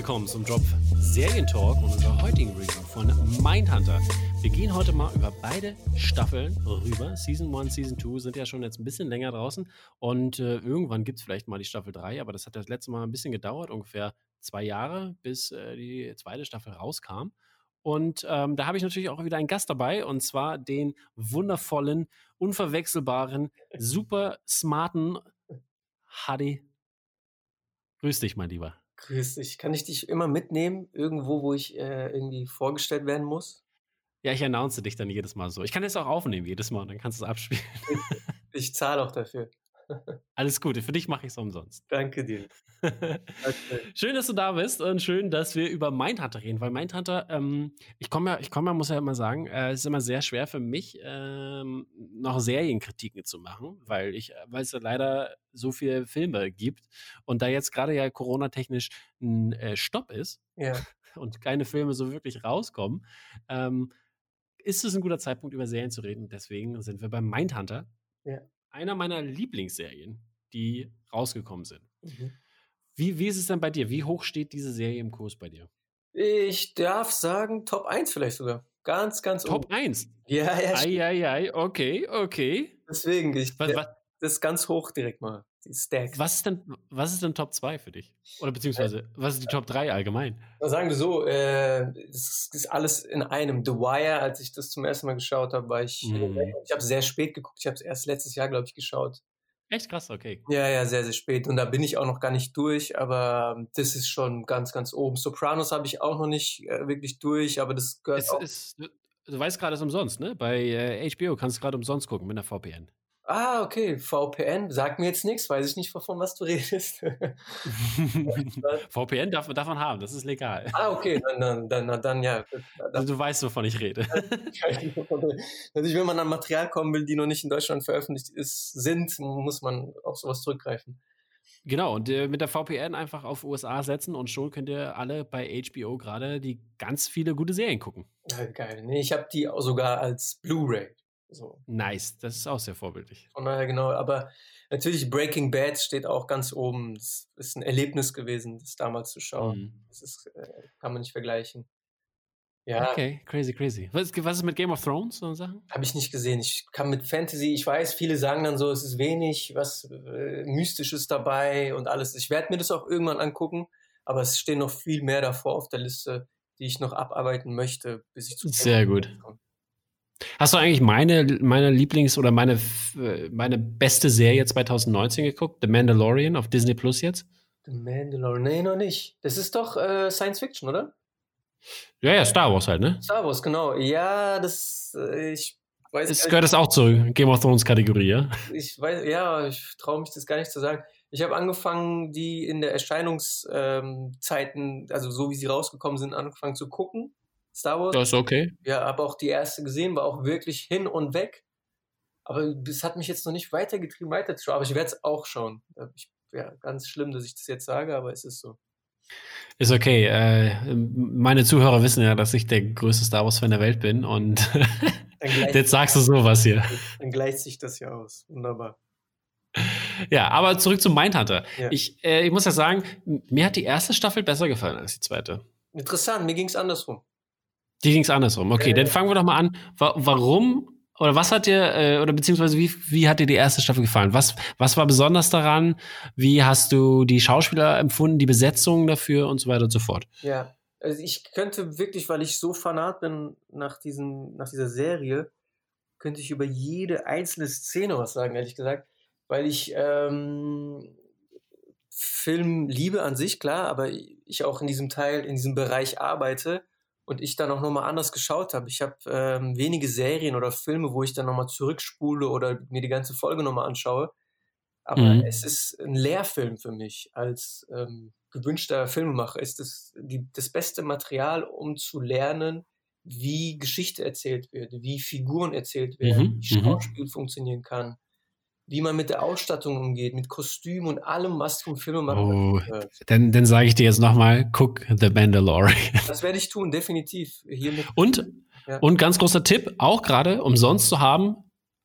willkommen zum Drop Serientalk und unserer heutigen Review von Mindhunter. Wir gehen heute mal über beide Staffeln rüber. Season 1, Season 2 sind ja schon jetzt ein bisschen länger draußen und äh, irgendwann gibt es vielleicht mal die Staffel 3, aber das hat das letzte Mal ein bisschen gedauert, ungefähr zwei Jahre, bis äh, die zweite Staffel rauskam. Und ähm, da habe ich natürlich auch wieder einen Gast dabei, und zwar den wundervollen, unverwechselbaren, super smarten Hadi. Grüß dich, mein Lieber. Grüß dich. Kann ich dich immer mitnehmen, irgendwo, wo ich äh, irgendwie vorgestellt werden muss? Ja, ich announce dich dann jedes Mal so. Ich kann es auch aufnehmen jedes Mal und dann kannst du es abspielen. Ich, ich zahle auch dafür. Alles Gute, für dich mache ich es umsonst. Danke dir. schön, dass du da bist und schön, dass wir über Mindhunter reden, weil Mindhunter, ähm, ich komme ja, ich komme ja, muss ja immer sagen, äh, es ist immer sehr schwer für mich, ähm, noch Serienkritiken zu machen, weil ich, weil es ja leider so viele Filme gibt und da jetzt gerade ja Corona-technisch ein äh, Stopp ist ja. und keine Filme so wirklich rauskommen, ähm, ist es ein guter Zeitpunkt, über Serien zu reden. Deswegen sind wir beim Mindhunter. Ja einer meiner Lieblingsserien, die rausgekommen sind. Mhm. Wie, wie ist es denn bei dir? Wie hoch steht diese Serie im Kurs bei dir? Ich darf sagen, Top 1 vielleicht sogar. Ganz, ganz Top oben. 1? Ja, ja. Ei, ei, ei, okay, okay. Deswegen, ich, was, was, das ganz hoch direkt mal, die Stack. Was ist denn, was ist denn Top 2 für dich? Oder beziehungsweise, was ist die Top 3 allgemein? Sagen wir so, äh, das ist alles in einem. The Wire, als ich das zum ersten Mal geschaut habe, war ich, mm. ich habe sehr spät geguckt. Ich habe es erst letztes Jahr, glaube ich, geschaut. Echt krass, okay. Ja, ja, sehr, sehr spät. Und da bin ich auch noch gar nicht durch, aber das ist schon ganz, ganz oben. Sopranos habe ich auch noch nicht äh, wirklich durch, aber das gehört es, auch. Ist, du weißt gerade, es ist umsonst, ne? Bei äh, HBO kannst du gerade umsonst gucken mit einer VPN. Ah, okay, VPN, sagt mir jetzt nichts, weiß ich nicht, von was du redest. VPN darf, darf man haben, das ist legal. Ah, okay, dann, dann, dann, dann ja. Also, du weißt, wovon ich rede. Natürlich, wenn man an Material kommen will, die noch nicht in Deutschland veröffentlicht ist, sind, muss man auf sowas zurückgreifen. Genau, und äh, mit der VPN einfach auf USA setzen und schon könnt ihr alle bei HBO gerade die ganz viele gute Serien gucken. Ja, geil. Nee, ich habe die auch sogar als Blu-ray. So. Nice, das ist auch sehr vorbildlich. Von daher, genau. Aber natürlich Breaking Bad steht auch ganz oben. Das ist ein Erlebnis gewesen, das damals zu schauen. Mhm. Das ist, äh, kann man nicht vergleichen. Ja. Okay, crazy, crazy. Was, was ist mit Game of Thrones so Sachen? Habe ich nicht gesehen. Ich kann mit Fantasy, ich weiß, viele sagen dann so, es ist wenig, was äh, Mystisches dabei und alles. Ich werde mir das auch irgendwann angucken, aber es stehen noch viel mehr davor auf der Liste, die ich noch abarbeiten möchte, bis ich zu Sehr gut. Komme. Hast du eigentlich meine, meine Lieblings- oder meine, meine beste Serie 2019 geguckt? The Mandalorian auf Disney Plus jetzt? The Mandalorian? Nee, noch nicht. Das ist doch äh, Science Fiction, oder? Ja, ja, Star Wars halt, ne? Star Wars, genau. Ja, das, äh, ich weiß Es gehört das auch zur Game of Thrones Kategorie, ja? Ich weiß, ja, ich traue mich das gar nicht zu sagen. Ich habe angefangen, die in der Erscheinungszeiten, ähm, also so wie sie rausgekommen sind, angefangen zu gucken. Star Wars. Das ist okay. Ja, habe auch die erste gesehen, war auch wirklich hin und weg. Aber das hat mich jetzt noch nicht weitergetrieben, weiterzuschauen. Aber ich werde es auch schauen. Ich, ja, ganz schlimm, dass ich das jetzt sage, aber es ist so. Ist okay. Äh, meine Zuhörer wissen ja, dass ich der größte Star Wars-Fan der Welt bin und jetzt sagst du sowas hier. Dann gleicht sich das ja aus. Wunderbar. Ja, aber zurück zum Mindhunter. Ja. Ich, äh, ich muss ja sagen, mir hat die erste Staffel besser gefallen als die zweite. Interessant, mir ging es andersrum. Die ging es andersrum. Okay, äh, dann fangen wir doch mal an. Warum oder was hat dir, äh, oder beziehungsweise wie, wie hat dir die erste Staffel gefallen? Was, was war besonders daran? Wie hast du die Schauspieler empfunden, die Besetzung dafür und so weiter und so fort? Ja, also ich könnte wirklich, weil ich so fanat bin nach, diesen, nach dieser Serie, könnte ich über jede einzelne Szene was sagen, ehrlich gesagt. Weil ich ähm, Film liebe an sich, klar, aber ich auch in diesem Teil, in diesem Bereich arbeite und ich dann auch nochmal anders geschaut habe. Ich habe ähm, wenige Serien oder Filme, wo ich dann nochmal zurückspule oder mir die ganze Folge nochmal anschaue. Aber mhm. es ist ein Lehrfilm für mich. Als ähm, gewünschter Filmemacher ist es die, das beste Material, um zu lernen, wie Geschichte erzählt wird, wie Figuren erzählt werden, mhm. wie mhm. Schauspiel mhm. funktionieren kann, wie man mit der Ausstattung umgeht, mit Kostüm und allem, was vom Film macht. Oh, dann, dann sage ich dir jetzt nochmal, guck The Mandalorian. Das werde ich tun, definitiv. und, ja. und ganz großer Tipp, auch gerade umsonst zu haben,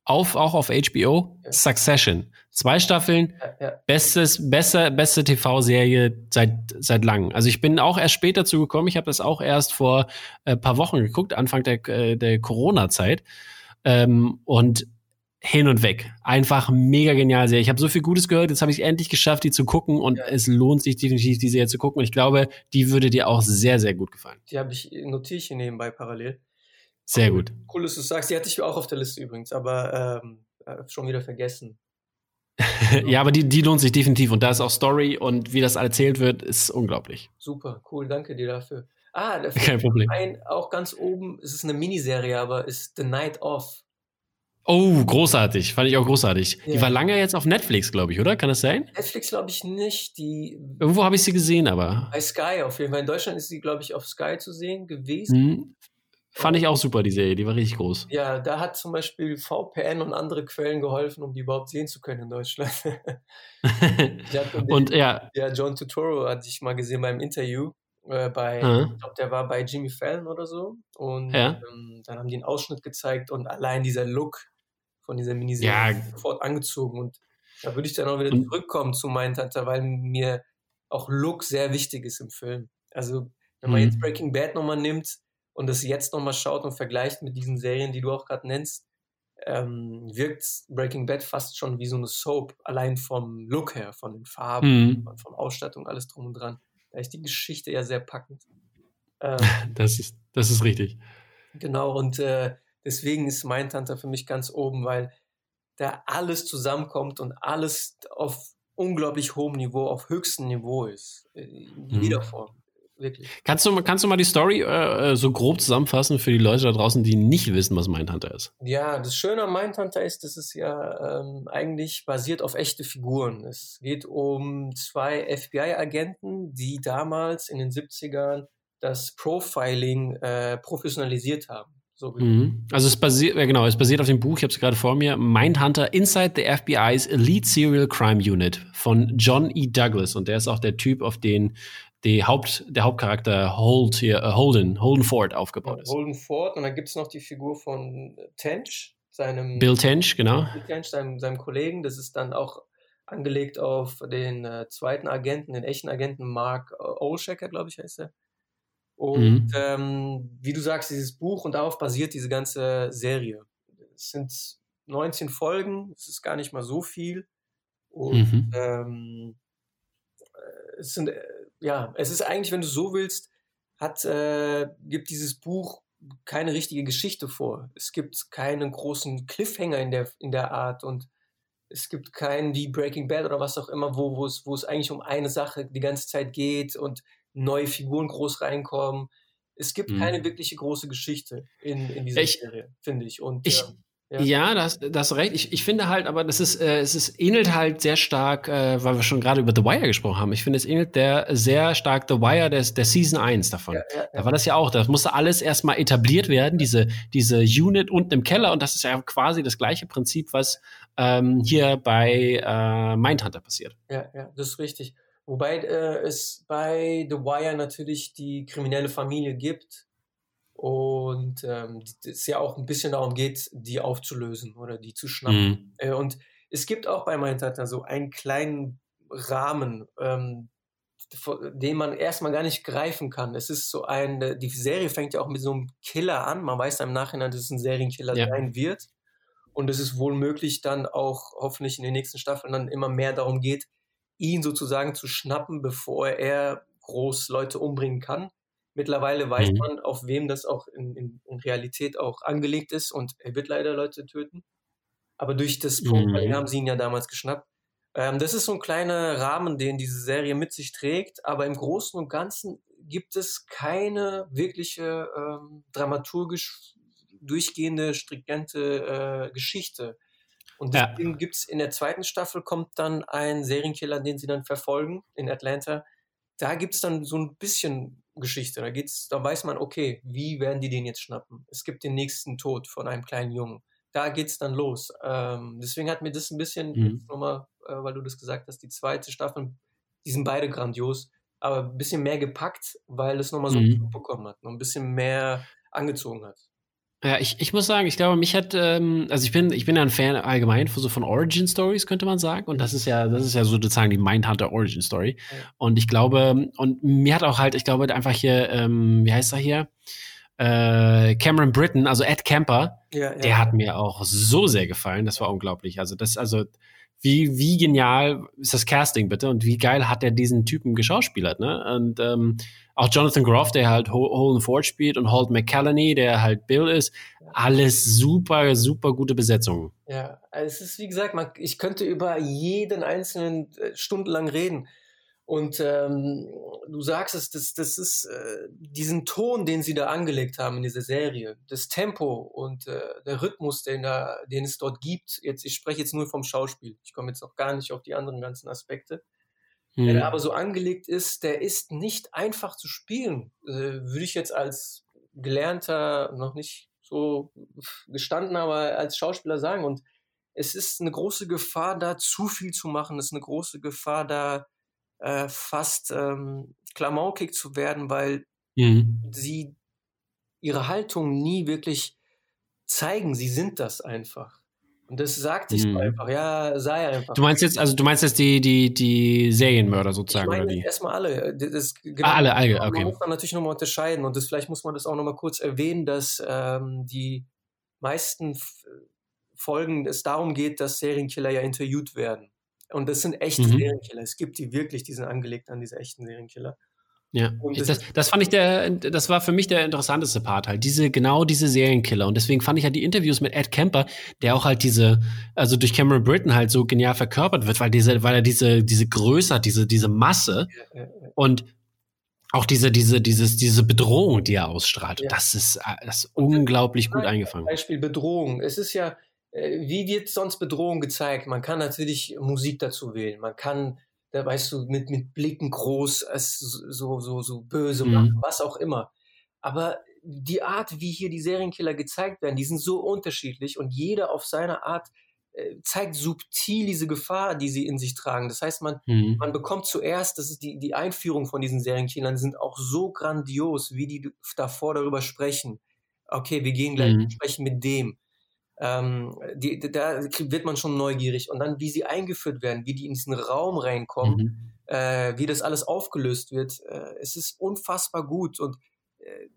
auf, auch auf HBO, ja. Succession. Zwei Staffeln, ja, bestes, besser, beste TV-Serie seit, seit langem. Also ich bin auch erst später dazu gekommen. Ich habe das auch erst vor ein äh, paar Wochen geguckt, Anfang der, äh, der Corona-Zeit. Ähm, und hin und weg. Einfach mega genial Serie. Ich habe so viel Gutes gehört, jetzt habe ich endlich geschafft, die zu gucken und es lohnt sich definitiv, die Serie zu gucken. Und ich glaube, die würde dir auch sehr, sehr gut gefallen. Die habe ich, notiere ich hier nebenbei parallel. Sehr gut. Cool, dass du sagst. Die hatte ich auch auf der Liste übrigens, aber ähm, äh, schon wieder vergessen. ja, aber die, die lohnt sich definitiv. Und da ist auch Story und wie das erzählt wird, ist unglaublich. Super, cool, danke dir dafür. Ah, dafür Kein Problem. Ein, auch ganz oben, es ist eine Miniserie, aber ist The Night Off. Oh, großartig. Fand ich auch großartig. Ja. Die war lange jetzt auf Netflix, glaube ich, oder? Kann das sein? Netflix glaube ich nicht. Die Irgendwo habe ich sie gesehen, aber. Bei Sky auf jeden Fall. In Deutschland ist sie, glaube ich, auf Sky zu sehen gewesen. Hm. Fand ich auch super, die Serie, die war richtig groß. Ja, da hat zum Beispiel VPN und andere Quellen geholfen, um die überhaupt sehen zu können in Deutschland. den, und ja. Ja, John Tutoro hatte ich mal gesehen beim Interview. Äh, bei, mhm. ich glaube, der war bei Jimmy Fallon oder so. Und ja. ähm, dann haben die einen Ausschnitt gezeigt und allein dieser Look von dieser Miniserie ja. sofort angezogen. Und da würde ich dann auch wieder zurückkommen zu Mindhunter, weil mir auch Look sehr wichtig ist im Film. Also, wenn man mhm. jetzt Breaking Bad nochmal nimmt, und das jetzt nochmal schaut und vergleicht mit diesen Serien, die du auch gerade nennst, ähm, wirkt Breaking Bad fast schon wie so eine Soap, allein vom Look her, von den Farben, mhm. von, von Ausstattung, alles drum und dran. Da ist die Geschichte ja sehr packend. Ähm, das, ist, das ist richtig. Genau, und äh, deswegen ist Mindhunter für mich ganz oben, weil da alles zusammenkommt und alles auf unglaublich hohem Niveau, auf höchstem Niveau ist. In jeder mhm. Form. Wirklich. Kannst du, kannst du mal die Story äh, äh, so grob zusammenfassen für die Leute da draußen, die nicht wissen, was Mindhunter ist? Ja, das Schöne am Mindhunter ist, dass es ja ähm, eigentlich basiert auf echte Figuren. Es geht um zwei FBI-Agenten, die damals in den 70ern das Profiling äh, professionalisiert haben. So mhm. Also es basiert, genau, es basiert auf dem Buch, ich habe es gerade vor mir, Mindhunter Inside the FBI's Elite Serial Crime Unit von John E. Douglas. Und der ist auch der Typ, auf den die Haupt, der Hauptcharakter Hold hier, uh, Holden, Holden Ford aufgebaut ist. Holden Ford und dann gibt es noch die Figur von Tench, seinem Bill Tench, genau. Bill Tench, seinem, seinem Kollegen. Das ist dann auch angelegt auf den äh, zweiten Agenten, den echten Agenten Mark äh, Olshecker, glaube ich, heißt er. Und mhm. ähm, wie du sagst, dieses Buch und darauf basiert diese ganze Serie. Es sind 19 Folgen, es ist gar nicht mal so viel. Und mhm. ähm, äh, es sind äh, ja, es ist eigentlich, wenn du so willst, hat, äh, gibt dieses Buch keine richtige Geschichte vor. Es gibt keinen großen Cliffhanger in der, in der Art und es gibt keinen wie Breaking Bad oder was auch immer, wo, wo, es, wo es eigentlich um eine Sache die ganze Zeit geht und neue Figuren groß reinkommen. Es gibt mhm. keine wirkliche große Geschichte in, in dieser ich, Serie, finde ich. Und, ich, ähm, ja, ja das, das recht. Ich, ich finde halt, aber das ist, äh, es ist, ähnelt halt sehr stark, äh, weil wir schon gerade über The Wire gesprochen haben. Ich finde, es ähnelt der sehr stark The Wire der, der Season 1 davon. Ja, ja, da war das ja auch, das musste alles erstmal etabliert werden, diese, diese Unit unten im Keller. Und das ist ja quasi das gleiche Prinzip, was ähm, hier bei äh, Mindhunter passiert. Ja, ja, das ist richtig. Wobei äh, es bei The Wire natürlich die kriminelle Familie gibt, und ähm, es ja auch ein bisschen darum geht, die aufzulösen oder die zu schnappen. Mhm. Äh, und es gibt auch bei Mindhunter so einen kleinen Rahmen, ähm, den man erstmal gar nicht greifen kann. Es ist so ein, äh, die Serie fängt ja auch mit so einem Killer an. Man weiß im Nachhinein, dass es ein Serienkiller ja. sein wird. Und es ist wohl möglich, dann auch hoffentlich in den nächsten Staffeln dann immer mehr darum geht, ihn sozusagen zu schnappen, bevor er groß Leute umbringen kann. Mittlerweile weiß mhm. man, auf wem das auch in, in, in, Realität auch angelegt ist und er wird leider Leute töten. Aber durch das Profiling mhm. haben sie ihn ja damals geschnappt. Ähm, das ist so ein kleiner Rahmen, den diese Serie mit sich trägt, aber im Großen und Ganzen gibt es keine wirkliche ähm, dramaturgisch durchgehende, stringente äh, Geschichte. Und deswegen ja. gibt es in der zweiten Staffel kommt dann ein Serienkiller, den sie dann verfolgen in Atlanta. Da gibt es dann so ein bisschen Geschichte. Da geht's, da weiß man, okay, wie werden die den jetzt schnappen? Es gibt den nächsten Tod von einem kleinen Jungen. Da geht's dann los. Ähm, deswegen hat mir das ein bisschen, mhm. nochmal, äh, weil du das gesagt hast, die zweite Staffel, die sind beide grandios, aber ein bisschen mehr gepackt, weil es nochmal so mhm. bekommen hat, noch ein bisschen mehr angezogen hat. Ja, ich, ich muss sagen, ich glaube, mich hat, ähm, also ich bin, ich bin ja ein Fan allgemein so von Origin Stories, könnte man sagen. Und das ist ja, das ist ja sozusagen die Mindhunter Origin Story. Ja. Und ich glaube, und mir hat auch halt, ich glaube, einfach hier, ähm, wie heißt er hier? Äh, Cameron Britton, also Ed Camper, ja, ja. der hat mir auch so sehr gefallen. Das war unglaublich. Also, das, also, wie, wie genial ist das Casting bitte und wie geil hat er diesen Typen geschauspielert, ne? Und ähm, auch Jonathan Groff, der halt Holden Ford spielt und Holt McCallany, der halt Bill ist. Alles super, super gute Besetzungen. Ja, es ist wie gesagt, man, ich könnte über jeden einzelnen äh, stundenlang reden. Und ähm, du sagst es, das, das ist äh, diesen Ton, den sie da angelegt haben in dieser Serie, das Tempo und äh, der Rhythmus, den, da, den es dort gibt. Jetzt, ich spreche jetzt nur vom Schauspiel. Ich komme jetzt noch gar nicht auf die anderen ganzen Aspekte. Mhm. Der aber so angelegt ist, der ist nicht einfach zu spielen. Äh, würde ich jetzt als gelernter, noch nicht so gestanden, aber als Schauspieler sagen. Und es ist eine große Gefahr, da zu viel zu machen. Es ist eine große Gefahr, da äh, fast ähm, klamaukig zu werden, weil mhm. sie ihre Haltung nie wirklich zeigen. Sie sind das einfach. Und das sagte ich mhm. einfach, ja, sei einfach. Du meinst jetzt, also du meinst jetzt die, die, die Serienmörder sozusagen, ich meine oder wie? Erstmal alle. Das, genau, ah, alle, alle, okay. Man muss dann natürlich nochmal unterscheiden und das, vielleicht muss man das auch nochmal kurz erwähnen, dass ähm, die meisten Folgen es darum geht, dass Serienkiller ja interviewt werden. Und das sind echte mhm. Serienkiller. Es gibt die wirklich, die sind angelegt an diese echten Serienkiller. Ja, das, das, das, fand ich der, das war für mich der interessanteste Part halt, diese, genau diese Serienkiller. Und deswegen fand ich halt die Interviews mit Ed Kemper, der auch halt diese, also durch Cameron Britton halt so genial verkörpert wird, weil diese, weil er diese, diese Größe hat, diese, diese Masse ja, ja, ja. und auch diese, diese, dieses, diese Bedrohung, die er ausstrahlt. Das ist, das ist unglaublich gut eingefangen. Beispiel Bedrohung. Es ist ja, äh, wie wird sonst Bedrohung gezeigt? Man kann natürlich Musik dazu wählen. Man kann da weißt du, mit, mit Blicken groß, es so, so, so böse mhm. machen, was auch immer. Aber die Art, wie hier die Serienkiller gezeigt werden, die sind so unterschiedlich und jeder auf seine Art äh, zeigt subtil diese Gefahr, die sie in sich tragen. Das heißt, man, mhm. man bekommt zuerst, das ist die, die Einführung von diesen Serienkillern, sind auch so grandios, wie die davor darüber sprechen. Okay, wir gehen gleich mhm. sprechen mit dem ähm, die, da wird man schon neugierig. Und dann, wie sie eingeführt werden, wie die in diesen Raum reinkommen, mhm. äh, wie das alles aufgelöst wird, äh, es ist unfassbar gut. Und äh,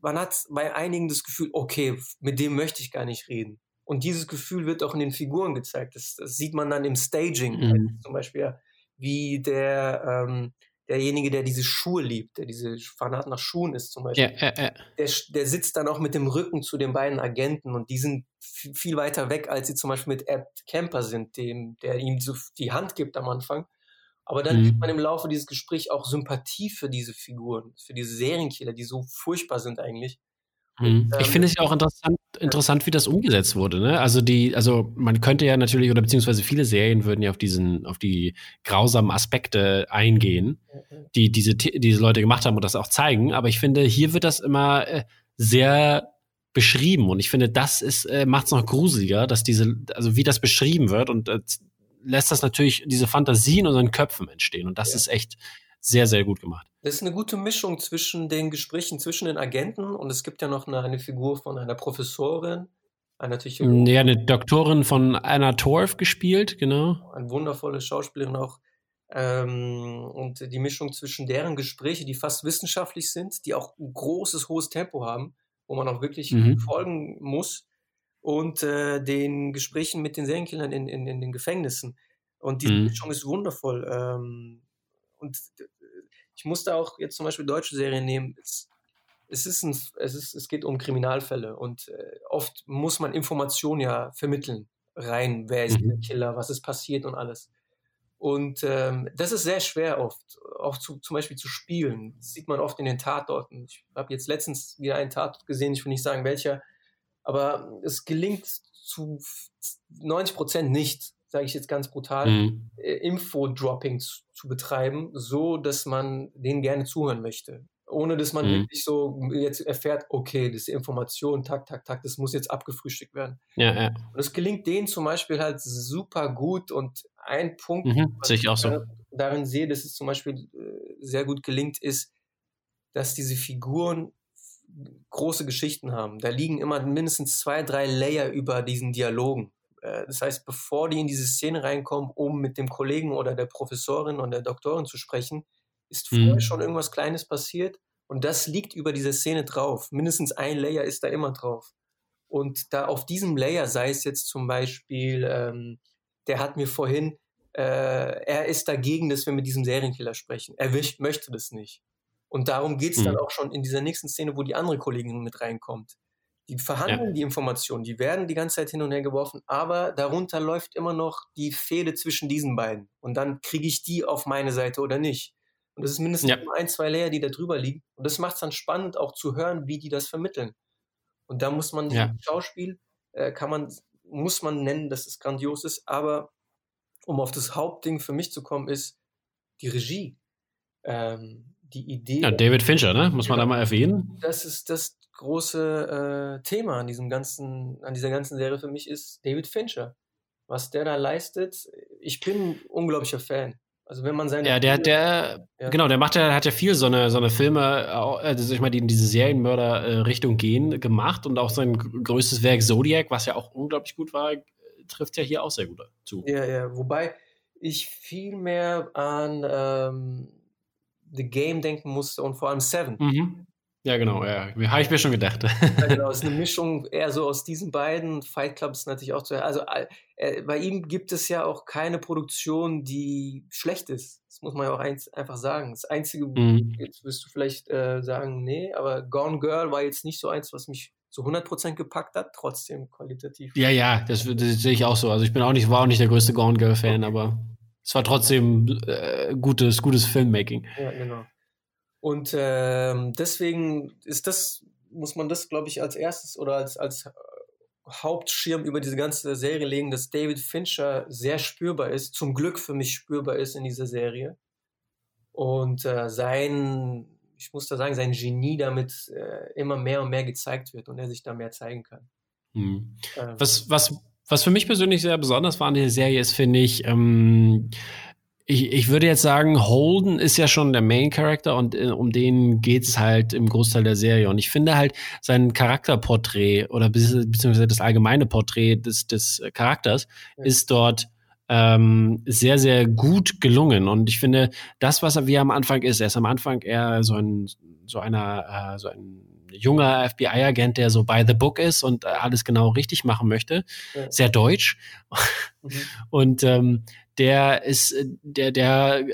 man hat bei einigen das Gefühl, okay, mit dem möchte ich gar nicht reden. Und dieses Gefühl wird auch in den Figuren gezeigt. Das, das sieht man dann im Staging. Mhm. Zum Beispiel, wie der, ähm, derjenige, der diese Schuhe liebt, der diese Fanat nach Schuhen ist zum Beispiel, ja, ja, ja. Der, der sitzt dann auch mit dem Rücken zu den beiden Agenten und die sind viel weiter weg, als sie zum Beispiel mit Ed Camper sind, dem, der ihm so die Hand gibt am Anfang. Aber dann mhm. kriegt man im Laufe dieses Gesprächs auch Sympathie für diese Figuren, für diese Serienkiller, die so furchtbar sind eigentlich. Mhm. ich finde es ja auch interessant, interessant, wie das umgesetzt wurde. Ne? Also die, also man könnte ja natürlich oder beziehungsweise viele Serien würden ja auf diesen, auf die grausamen Aspekte eingehen, die diese diese Leute gemacht haben und das auch zeigen. Aber ich finde, hier wird das immer äh, sehr beschrieben und ich finde, das ist äh, macht es noch gruseliger, dass diese, also wie das beschrieben wird und äh, lässt das natürlich diese Fantasie in unseren Köpfen entstehen und das ja. ist echt sehr, sehr gut gemacht. Das ist eine gute Mischung zwischen den Gesprächen zwischen den Agenten und es gibt ja noch eine, eine Figur von einer Professorin, einer Ja, eine Doktorin von Anna Torf gespielt, genau. Eine wundervolle Schauspielerin auch. Ähm, und die Mischung zwischen deren Gespräche, die fast wissenschaftlich sind, die auch ein großes, hohes Tempo haben, wo man auch wirklich mhm. folgen muss, und äh, den Gesprächen mit den Serienkillern in, in, in den Gefängnissen. Und diese mhm. Mischung ist wundervoll. Ähm, und ich musste auch jetzt zum Beispiel deutsche Serien nehmen. Es, es, ist ein, es, ist, es geht um Kriminalfälle und äh, oft muss man Informationen ja vermitteln. Rein, wer ist mhm. der Killer, was ist passiert und alles. Und ähm, das ist sehr schwer oft, auch zu, zum Beispiel zu spielen. Das sieht man oft in den Tatorten. Ich habe jetzt letztens wieder einen Tatort gesehen, ich will nicht sagen welcher, aber es gelingt zu 90 Prozent nicht, sage ich jetzt ganz brutal, mhm. äh, Info-Dropping zu, zu, betreiben, so dass man denen gerne zuhören möchte. Ohne dass man mhm. wirklich so jetzt erfährt, okay, das ist Information, tak, tak, tak, das muss jetzt abgefrühstückt werden. Ja, ja. Und es gelingt denen zum Beispiel halt super gut und ein Punkt, mhm, was ich auch so. darin sehe, dass es zum Beispiel äh, sehr gut gelingt, ist, dass diese Figuren große Geschichten haben. Da liegen immer mindestens zwei, drei Layer über diesen Dialogen. Äh, das heißt, bevor die in diese Szene reinkommen, um mit dem Kollegen oder der Professorin und der Doktorin zu sprechen, ist vorher mhm. schon irgendwas Kleines passiert und das liegt über dieser Szene drauf. Mindestens ein Layer ist da immer drauf. Und da auf diesem Layer, sei es jetzt zum Beispiel, ähm, der hat mir vorhin, äh, er ist dagegen, dass wir mit diesem Serienkiller sprechen. Er möchte das nicht. Und darum geht es mhm. dann auch schon in dieser nächsten Szene, wo die andere Kollegin mit reinkommt. Die verhandeln ja. die Informationen, die werden die ganze Zeit hin und her geworfen, aber darunter läuft immer noch die Fehde zwischen diesen beiden. Und dann kriege ich die auf meine Seite oder nicht. Und das ist mindestens ja. ein, zwei Layer, die da drüber liegen. Und das macht es dann spannend, auch zu hören, wie die das vermitteln. Und da muss man ja. Schauspiel, äh, kann man, muss man nennen, dass es grandios ist, aber um auf das Hauptding für mich zu kommen, ist die Regie. Ähm, die Idee. Ja, David Fincher, ne? Muss man da mal erwähnen. Das ist das große äh, Thema an diesem ganzen, an dieser ganzen Serie für mich ist David Fincher. Was der da leistet, ich bin unglaublicher Fan. Also wenn man seine Ja, der, der, ja. genau, der macht ja, hat ja viel so eine, so eine Filme, also ich meine, die in diese Serienmörder-Richtung gehen, gemacht und auch sein größtes Werk Zodiac, was ja auch unglaublich gut war, trifft ja hier auch sehr gut zu. Ja, ja, wobei ich viel mehr an ähm, The Game denken musste und vor allem Seven. Mhm. Ja, genau, ja. Habe ich mir schon gedacht. ja, genau, es ist eine Mischung eher so aus diesen beiden. Fight Club ist natürlich auch zu. Also äh, bei ihm gibt es ja auch keine Produktion, die schlecht ist. Das muss man ja auch eins, einfach sagen. Das Einzige, mhm. jetzt wirst du vielleicht äh, sagen, nee, aber Gone Girl war jetzt nicht so eins, was mich zu 100% gepackt hat, trotzdem qualitativ. Ja, ja, das, das sehe ich auch so. Also ich bin auch nicht, war auch nicht der größte Gone Girl-Fan, okay. aber es war trotzdem äh, gutes, gutes Filmmaking. Ja, genau. Und ähm, deswegen ist das, muss man das, glaube ich, als erstes oder als, als äh, Hauptschirm über diese ganze Serie legen, dass David Fincher sehr spürbar ist, zum Glück für mich spürbar ist in dieser Serie. Und äh, sein, ich muss da sagen, sein Genie damit äh, immer mehr und mehr gezeigt wird und er sich da mehr zeigen kann. Mhm. Ähm, was, was, was für mich persönlich sehr besonders war an der Serie ist, finde ich, ähm, ich, ich würde jetzt sagen, Holden ist ja schon der Main Character und äh, um den geht es halt im Großteil der Serie. Und ich finde halt sein Charakterporträt oder beziehungsweise das allgemeine Porträt des, des Charakters ja. ist dort ähm, sehr, sehr gut gelungen. Und ich finde, das, was er wie er am Anfang ist, er ist am Anfang eher so ein, so einer, äh, so ein junger FBI-Agent, der so by the book ist und alles genau richtig machen möchte. Ja. Sehr deutsch. Mhm. Und ähm, der ist, äh, der, der äh,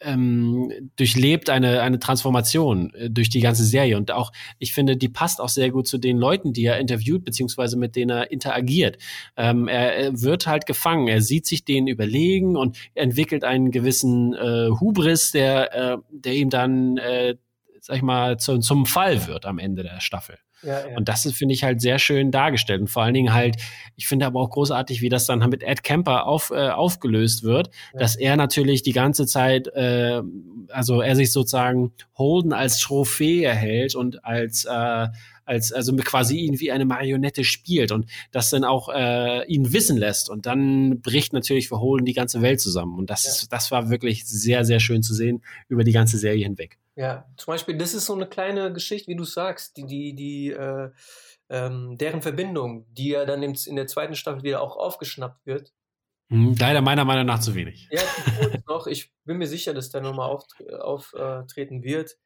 ähm, durchlebt eine, eine Transformation äh, durch die ganze Serie. Und auch, ich finde, die passt auch sehr gut zu den Leuten, die er interviewt, beziehungsweise mit denen er interagiert. Ähm, er, er wird halt gefangen, er sieht sich denen überlegen und entwickelt einen gewissen äh, Hubris, der, äh, der ihm dann, äh, sag ich mal, zu, zum Fall wird am Ende der Staffel. Ja, ja. Und das finde ich, halt sehr schön dargestellt. Und vor allen Dingen halt, ich finde aber auch großartig, wie das dann mit Ed Kemper auf, äh, aufgelöst wird, ja. dass er natürlich die ganze Zeit, äh, also er sich sozusagen Holden als Trophäe erhält und als äh, als also quasi ihn wie eine Marionette spielt und das dann auch äh, ihn wissen lässt und dann bricht natürlich für Holden die ganze Welt zusammen und das das war wirklich sehr sehr schön zu sehen über die ganze Serie hinweg. Ja, zum Beispiel, das ist so eine kleine Geschichte, wie du sagst, die, die, die, äh, ähm, deren Verbindung, die ja dann in, der zweiten Staffel wieder auch aufgeschnappt wird. Hm, leider meiner Meinung nach zu wenig. Ja, noch. Ich bin mir sicher, dass der nochmal auftreten auf, äh, wird.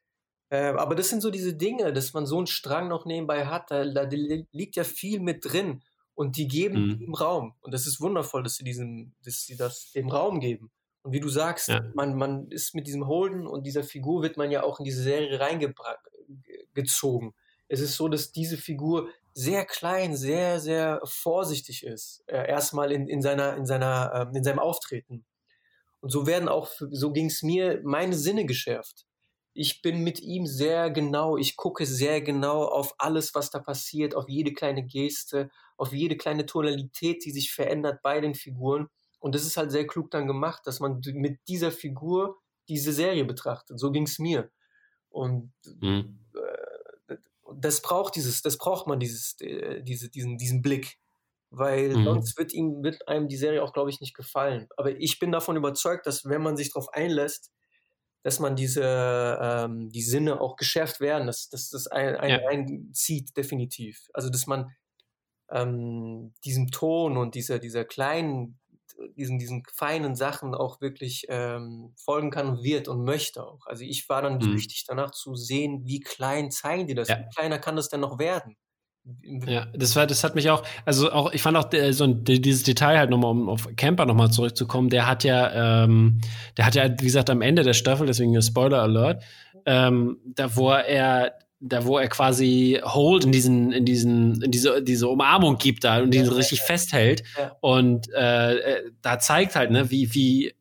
Äh, aber das sind so diese Dinge, dass man so einen Strang noch nebenbei hat. Da, da liegt ja viel mit drin. Und die geben mhm. ihm Raum. Und das ist wundervoll, dass sie, diesem, dass sie das dem Raum geben. Und wie du sagst, ja. man, man ist mit diesem Holden und dieser Figur wird man ja auch in diese Serie reingezogen. Es ist so, dass diese Figur sehr klein, sehr, sehr vorsichtig ist. Äh, erstmal in, in, seiner, in, seiner, äh, in seinem Auftreten. Und so werden auch, so ging es mir, meine Sinne geschärft. Ich bin mit ihm sehr genau, ich gucke sehr genau auf alles, was da passiert, auf jede kleine Geste, auf jede kleine Tonalität, die sich verändert bei den Figuren. Und das ist halt sehr klug dann gemacht, dass man mit dieser Figur diese Serie betrachtet. So ging es mir. Und mhm. äh, das braucht dieses, das braucht man, dieses, äh, diese, diesen, diesen Blick. Weil mhm. sonst wird ihm, wird einem die Serie auch, glaube ich, nicht gefallen. Aber ich bin davon überzeugt, dass wenn man sich darauf einlässt, dass man diese ähm, die Sinne auch geschärft werden, dass, dass das ein, ein, Ja. einzieht, definitiv. Also dass man ähm, diesem Ton und dieser, dieser kleinen, diesen, diesen feinen Sachen auch wirklich ähm, folgen kann und wird und möchte auch. Also ich war dann Mhm. süchtig danach zu sehen, wie klein zeigen die das, Ja. wie kleiner kann das denn noch werden? Ja, das war, das hat mich auch, also auch, ich fand auch äh, so ein, die- dieses Detail halt nochmal, um auf Camper nochmal zurückzukommen, der hat ja, ähm, der hat ja, wie gesagt, am Ende der Staffel, deswegen Spoiler Alert, ähm, da wo er, da wo er quasi Hold in diesen, in diesen, in diese, diese Umarmung gibt da und die Ja, so ja, richtig festhält. Und äh, äh, da zeigt halt, ne, wie, wie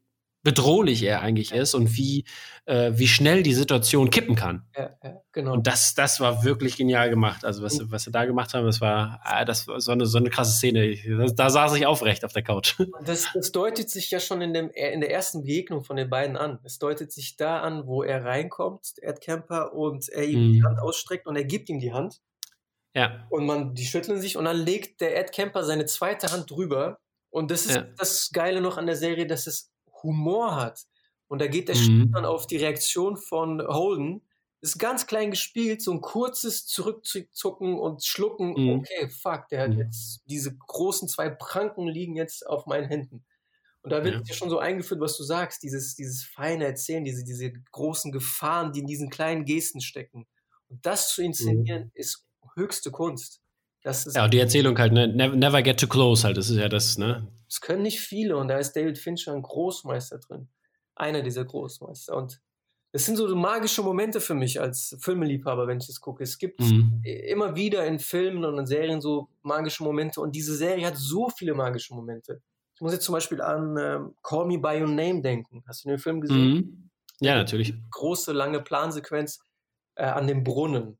bedrohlich er eigentlich ist und wie, äh, wie schnell die Situation kippen kann. Ja, ja, genau. Und das, das war wirklich genial gemacht. Also, was, was sie da gemacht haben, das war, ah, das war so eine, so eine krasse Szene. Da, da saß ich aufrecht auf der Couch. Das, das deutet sich ja schon in, dem, in der ersten Begegnung von den beiden an. Es deutet sich da an, wo er reinkommt, Ed Kemper, und er ihm die Mhm. Hand ausstreckt und er gibt ihm die Hand. Ja. Und man, die schütteln sich und dann legt der Ed Kemper seine zweite Hand drüber. Und das ist Ja. das Geile noch an der Serie, dass es Humor hat. Und da geht der Mhm. Dann auf die Reaktion von Holden. Ist ganz klein gespielt, so ein kurzes Zurückzucken und Schlucken. Mhm. Okay, fuck, der hat Mhm. jetzt, diese großen zwei Pranken liegen jetzt auf meinen Händen. Und da wird Ja. schon so eingeführt, was du sagst, dieses, dieses feine Erzählen, diese, diese großen Gefahren, die in diesen kleinen Gesten stecken. Und das zu inszenieren, ist höchste Kunst. Ja, und die Erzählung halt, ne? Never, never get too close halt. Das ist ja das, ne? Das können nicht viele und da ist David Fincher ein Großmeister drin. Einer dieser Großmeister. Und das sind so magische Momente für mich als Filmeliebhaber, wenn ich das gucke. Es gibt Mhm. immer wieder in Filmen und in Serien so magische Momente und diese Serie hat so viele magische Momente. Ich muss jetzt zum Beispiel an ähm, Call Me By Your Name denken. Hast du den Film gesehen? Mhm. Ja, natürlich. Große, lange Plansequenz äh, an dem Brunnen,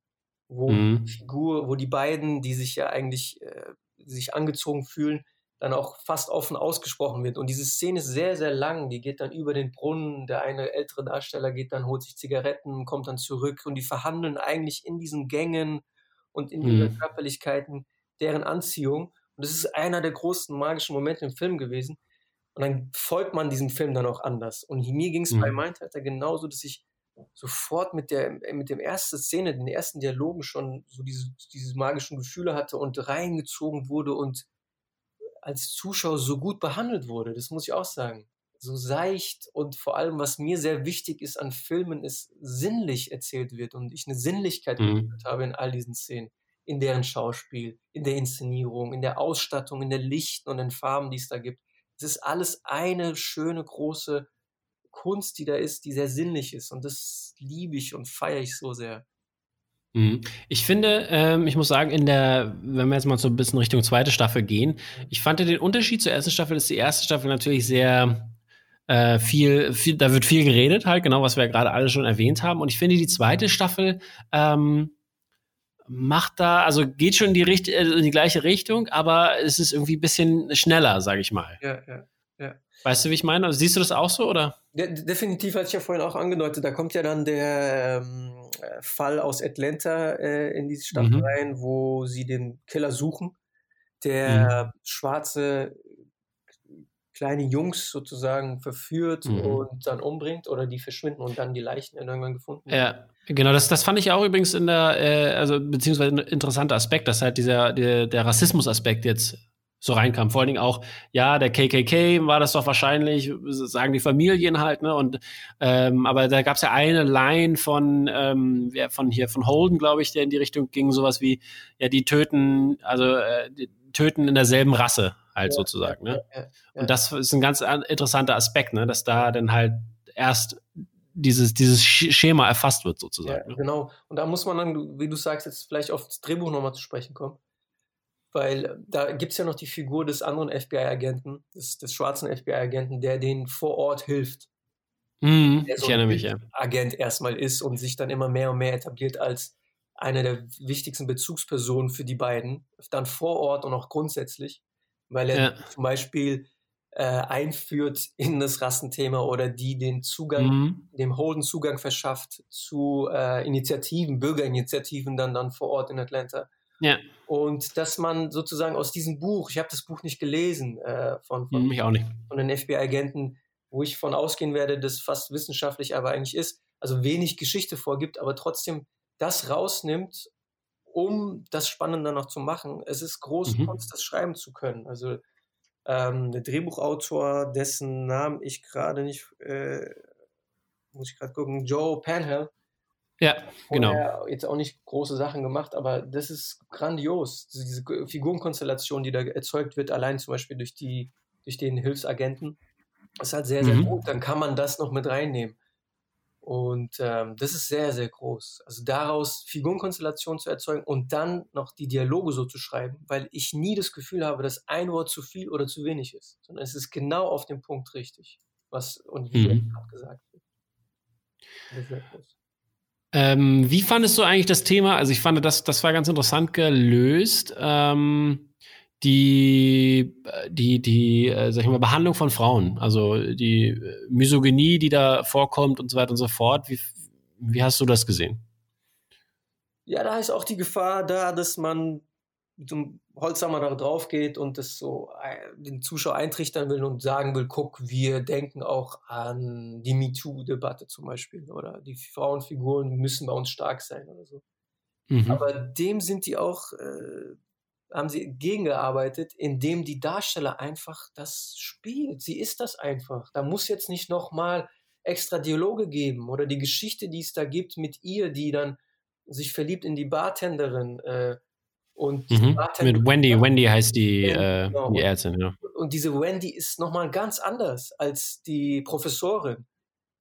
wo Mhm. die Figur, wo die beiden, die sich ja eigentlich äh, sich angezogen fühlen, dann auch fast offen ausgesprochen wird. Und diese Szene ist sehr, sehr lang. Die geht dann über den Brunnen. Der eine ältere Darsteller geht dann, holt sich Zigaretten, kommt dann zurück und die verhandeln eigentlich in diesen Gängen und in ihren Mhm. Körperlichkeiten deren Anziehung. Und das ist einer der großen magischen Momente im Film gewesen. Und dann folgt man diesem Film dann auch anders. Und mir ging es Mhm. bei Mindhunter genauso, dass ich sofort mit der mit dem ersten Szene, den ersten Dialogen schon so diese, diese magischen Gefühle hatte und reingezogen wurde und als Zuschauer so gut behandelt wurde. Das muss ich auch sagen. So seicht und vor allem, was mir sehr wichtig ist an Filmen, ist sinnlich erzählt wird und ich eine Sinnlichkeit Mhm. habe in all diesen Szenen. In deren Schauspiel, in der Inszenierung, in der Ausstattung, in der Lichten und den Farben, die es da gibt. Es ist alles eine schöne, große Kunst, die da ist, die sehr sinnlich ist. Und das liebe ich und feiere ich so sehr. Mhm. Ich finde, ähm, ich muss sagen, in der, wenn wir jetzt mal so ein bisschen Richtung zweite Staffel gehen, ich fand den Unterschied zur ersten Staffel, ist die erste Staffel natürlich sehr äh, viel, viel, da wird viel geredet, halt, genau, was wir ja gerade alle schon erwähnt haben. Und ich finde, die zweite Staffel ähm, macht da, also geht schon in die, Richt äh, in die gleiche Richtung, aber es ist irgendwie ein bisschen schneller, sage ich mal. Ja, ja. Weißt du, wie ich meine? Also, siehst du das auch so, oder? De definitiv, hatte ich ja vorhin auch angedeutet, da kommt ja dann der ähm, Fall aus Atlanta äh, in diese Staffel Mhm. rein, wo sie den Killer suchen, der schwarze kleine Jungs sozusagen verführt Mhm. und dann umbringt oder die verschwinden und dann die Leichen irgendwann gefunden werden. Ja, genau, das, das fand ich auch übrigens in der, äh, also beziehungsweise ein interessanter Aspekt, dass halt dieser, der, der Rassismus-Aspekt jetzt so reinkam. Vor allen Dingen auch, ja, der KKK war das doch wahrscheinlich, sagen die Familien halt, ne? Und ähm, aber da gab es ja eine Line von, ähm, von hier, von Holden, glaube ich, der in die Richtung ging, sowas wie, ja, die töten, also äh, die töten in derselben Rasse halt Ja, sozusagen, ne? Ja, ja. Und das ist ein ganz an- interessanter Aspekt, ne? dass da dann halt erst dieses, dieses Sch- Schema erfasst wird, sozusagen. ne? genau. Und da muss man dann, wie du sagst, jetzt vielleicht auf das Drehbuch nochmal zu sprechen kommen. Weil da gibt es ja noch die Figur des anderen FBI-Agenten, des, des schwarzen FBI-Agenten, der denen vor Ort hilft. Mhm, Der ich so ein erinnere mich, ja. Agent erstmal ist und sich dann immer mehr und mehr etabliert als eine der wichtigsten Bezugspersonen für die beiden. Dann vor Ort und auch grundsätzlich. Weil er Ja. zum Beispiel äh, einführt in das Rassenthema oder die den Zugang Mhm. dem Holden Zugang verschafft zu äh, Initiativen, Bürgerinitiativen dann, dann vor Ort in Atlanta. Ja, Und dass man sozusagen aus diesem Buch, ich habe das Buch nicht gelesen, äh, von, von, mich auch nicht. von den FBI-Agenten, wo ich von ausgehen werde, das fast wissenschaftlich aber eigentlich ist, also wenig Geschichte vorgibt, aber trotzdem das rausnimmt, um das spannender noch zu machen. Es ist groß mhm. Kunst, das schreiben zu können. Also ähm, der Drehbuchautor, dessen Namen ich gerade nicht, äh, muss ich gerade gucken, Joe Panhell. Ja, genau. Jetzt auch nicht große Sachen gemacht, aber das ist grandios. Diese Figurenkonstellation, die da erzeugt wird, allein zum Beispiel durch die, durch den Hilfsagenten, ist halt sehr, sehr mhm. gut. Dann kann man das noch mit reinnehmen. Und ähm, das ist sehr, sehr groß. Also daraus Figurenkonstellationen zu erzeugen und dann noch die Dialoge so zu schreiben, weil ich nie das Gefühl habe, dass ein Wort zu viel oder zu wenig ist, sondern es ist genau auf dem Punkt richtig, was und wie mhm. gesagt wird. Das ist sehr groß. Ähm, wie fandest du eigentlich das Thema? Also ich fand, das, das war ganz interessant gelöst. Ähm, die, die, die, äh, sag ich mal, Behandlung von Frauen, also die Misogynie, die da vorkommt und so weiter und so fort. Wie, wie hast du das gesehen? Ja, da ist auch die Gefahr da, dass man mit einem Holzhammer da drauf geht und das so äh, den Zuschauer eintrichtern will und sagen will, guck, wir denken auch an die MeToo-Debatte zum Beispiel oder die Frauenfiguren müssen bei uns stark sein oder so. Mhm. Aber dem sind die auch äh, haben sie gegengearbeitet, indem die Darsteller einfach das spielt. Sie ist das einfach. Da muss jetzt nicht nochmal extra Dialoge geben oder die Geschichte, die es da gibt mit ihr, die dann sich verliebt in die Bartenderin äh, und mhm. mit Wendy. Wendy heißt die, äh, genau. die Ärztin. Ja. Und diese Wendy ist nochmal ganz anders als die Professorin.